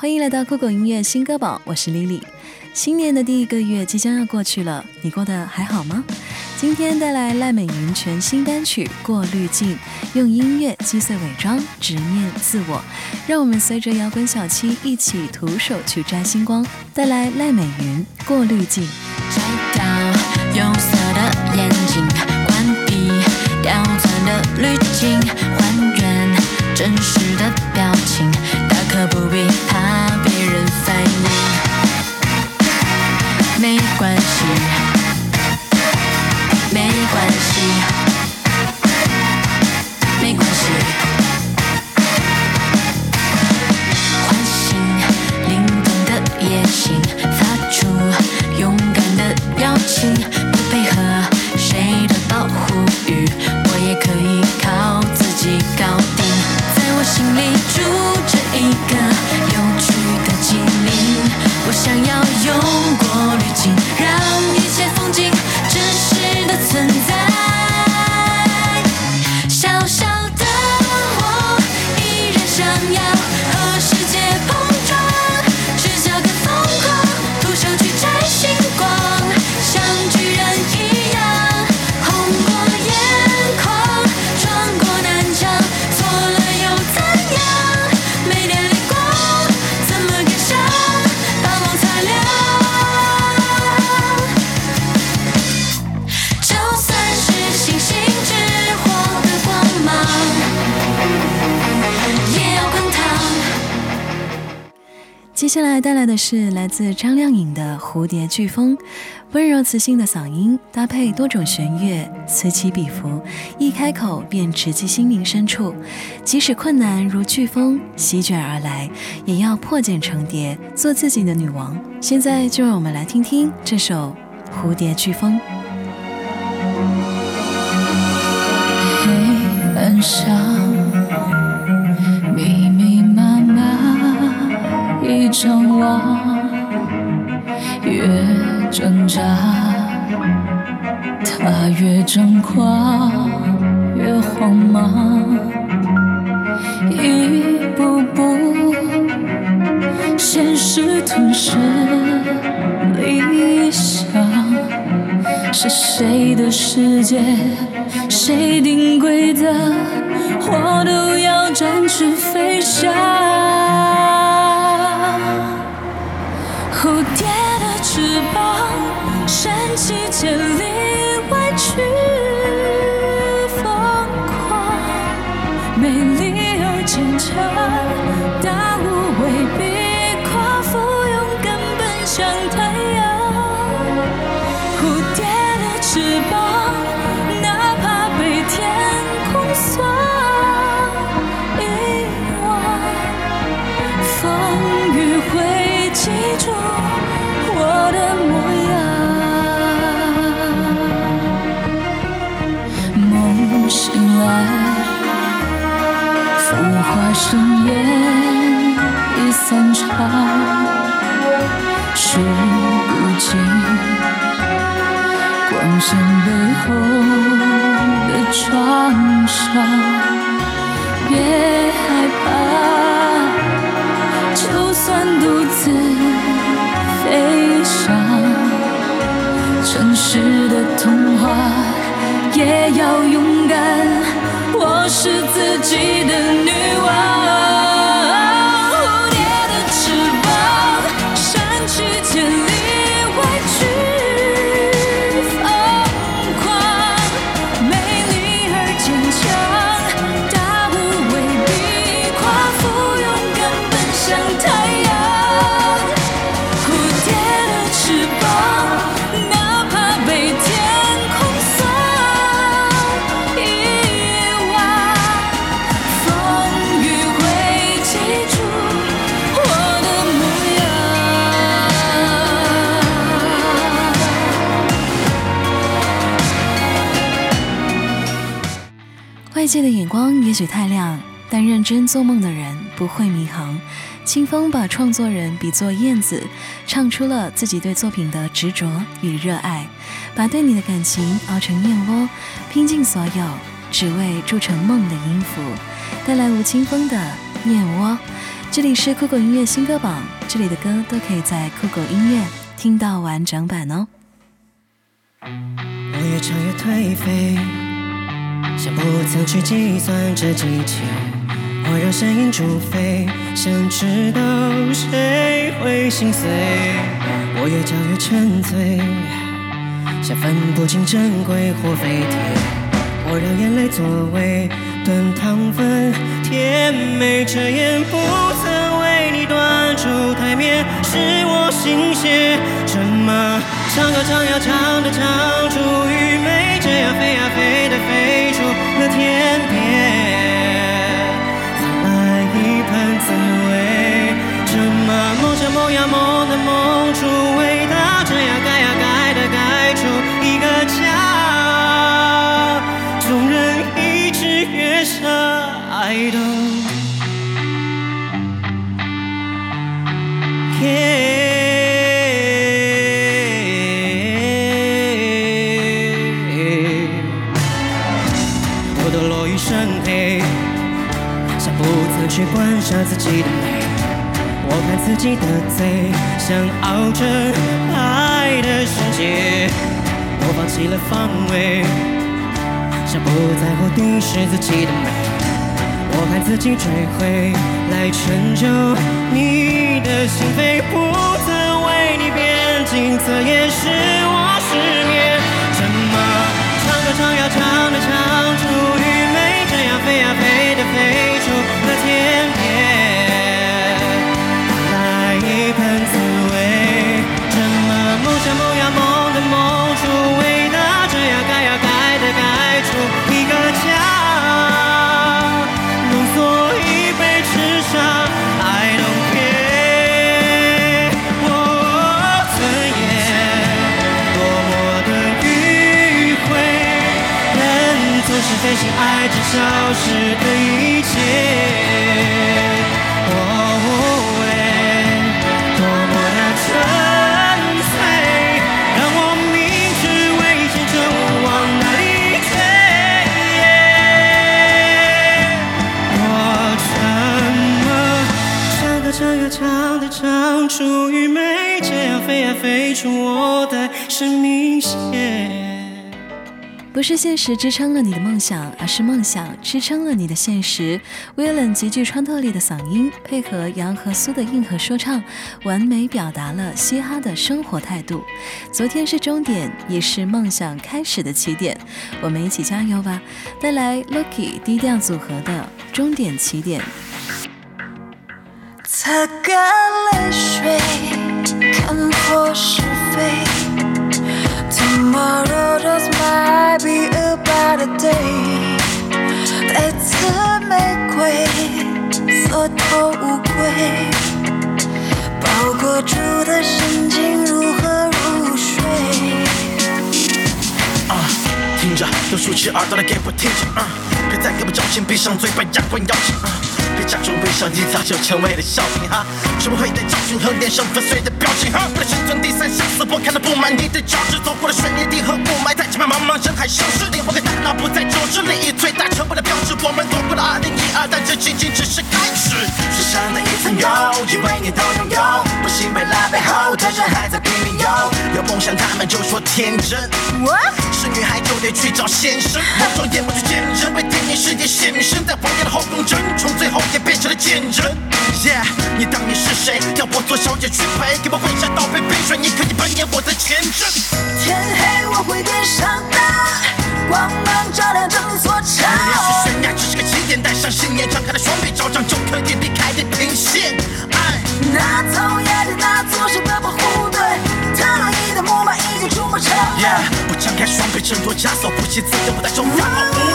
欢迎来到酷狗音乐新歌榜，我是 Lily。新年的第一个月即将要过去了，你过得还好吗？今天带来赖美云全新单曲《过滤镜》，用音乐击碎伪装，直面自我。让我们随着摇滚小七一起徒手去摘星光，带来赖美云《过滤镜》。摘掉有色的眼镜，关闭刁钻的滤镜，还原真实的表情，大可不必接下来带来的是来自张靓颖的《蝴蝶飓风》，温柔磁性的嗓音搭配多种弦乐，此起彼伏，一开口便直击心灵深处。即使困难如飓风席卷而来，也要破茧成蝶，做自己的女王。现在就让我们来听听这首《蝴蝶飓风》。黑暗下，张望，越挣扎，它越张狂，越慌忙，一步步，现实吞噬理想。是谁的世界，谁定规则，我都要展翅飞翔。华盛宴已散场，数不尽。光线背后的创伤，别害怕，就算独自飞翔，城市的童话也要勇敢，界的眼光也许太亮，但认真做梦的人不会迷航。清风把创作人比作燕子，唱出了自己对作品的执着与热爱，把对你的感情熬成燕窝，拼尽所有，只为铸成梦的音符。带来吴青峰的《燕窝》，这里是酷狗音乐新歌榜，这里的歌都可以在酷狗音乐听到完整版哦。我越唱越颓废，想不曾去计算这几切，我让声音煮沸，想知道谁会心碎。我越嚼越沉醉，想分不清珍贵或废铁，我让眼泪作为炖汤粉，甜美遮掩不曾为你端出台面，是我心血，怎么？唱歌唱呀唱的唱出愚昧，己的嘴，想熬成爱的世界。我放弃了防卫，想不在乎敌视自己的美。我看自己追回来成就你的心扉，不曾为你变金色，也是我失眠。怎么唱歌唱呀唱的唱出人总是飞行爱着消失的一切。哦喂，多么的纯粹，让我明知危险就往哪里追。我怎么唱歌唱呀唱的唱出愚昧，这样飞呀飞出我的生命线。不是现实支撑了你的梦想，而是梦想支撑了你的现实。威廉极具穿透力的嗓音，配合杨和苏的硬核说唱，完美表达了嘻哈的生活态度。昨天是终点，也是梦想开始的起点。我们一起加油吧！带来 Lucky 低调组合的《终点起点》。擦干泪水，看破是非。Tomorrow just might a bad day。带刺玫瑰，缩头乌龟，包裹住的神经如何入睡？啊，听着，用竖起耳朵来给我听着，啊，别再给我矫情，闭上嘴把牙关咬紧，啊，假装微笑，你早就成为了笑柄哈，学不会的教训和脸上粉碎的表情哈，为了生存第三相思，我看到布满你的脚趾，走过了水泥地和雾霾，在前面茫茫人海消失，灵魂和大脑不再久止，利益最大成为了标志，我们躲过了2012，但这仅仅只是开始，世上的一层油，以为你都拥有，不信未来背后的人还在拼命游，有梦想他们就说天真。是女孩就得去找先生，我双眼不去见人，为电影世界献身，在谎言的后宫争宠，最后也变成了贱人。Yeah，你当你是谁？要我做小姐去陪，给我跪压缩，不惜自由，不再重要，我无怨无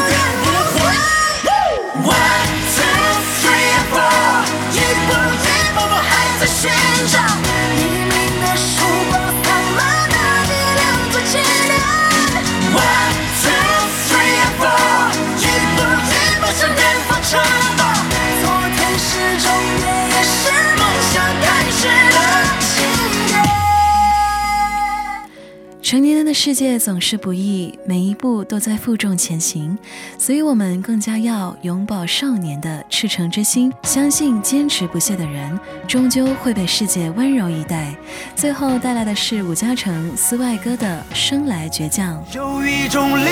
成年人的世界总是不易，每一步都在负重前行，所以我们更加要永葆少年的赤诚之心，相信坚持不懈的人终究会被世界温柔以待。最后带来的是伍嘉成、斯外戈的《生来倔强》。有一种力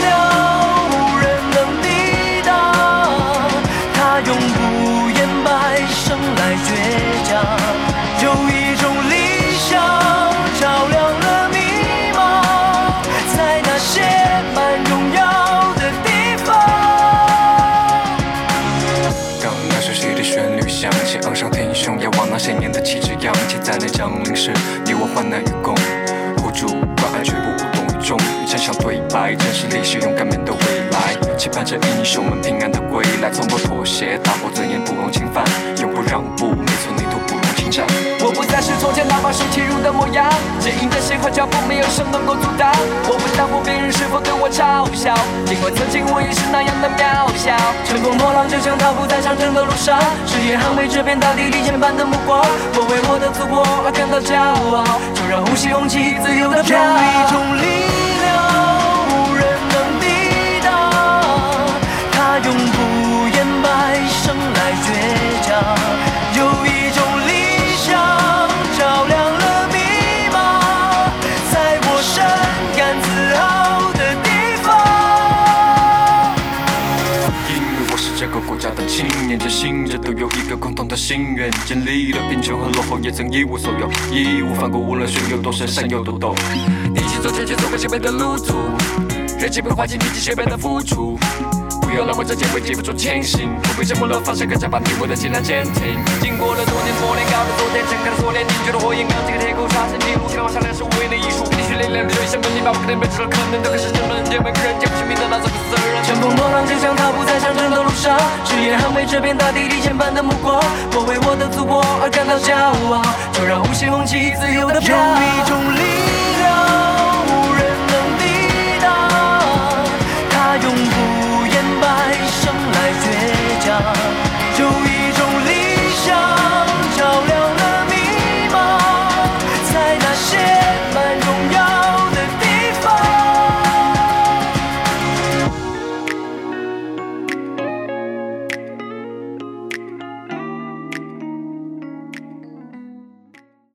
量降临时，你我患难与共，互助关爱绝不无动于衷。与真相对白，真实历史，勇敢面对未来，期盼着英雄们平安的归来，从不妥协，打破尊严，不容侵犯，永不让步，没错，泥土不我不再是从前那把手起如的模样，坚硬的心和脚步，没有什么能够阻挡。我不在乎别人是否对我嘲笑，尽管曾经我也是那样的渺小。乘风破浪，就像踏步在长征的路上，誓言捍卫这片大地利剑般的目光。我为我的祖国而感到骄傲，就让呼吸勇气自由的飘。有一的心愿，经历了贫穷和落后，也曾一无所有，义无反顾，无论水有多深，山有多陡。一起走前去走过前辈的路途，热情被唤起，你及学辈的付出。不要让我这结尾记不住前行，不被沉默了方向，更加把你我的尽量坚挺。经过了多年磨练，高的昨天，睁开了锁链，凝聚的火焰，钢这个铁骨刷新记录，天往下量是无言的艺术。为什么你把我的每处了看得都开始这么甜美？个人家不许你的那种色。乘风破浪，就像踏不在长征的路上，誓言捍卫这片大地，历千般的目光，我为我的祖国而感到骄傲。就让无限红旗自由的飘。有一种力量无人能抵挡，它永不。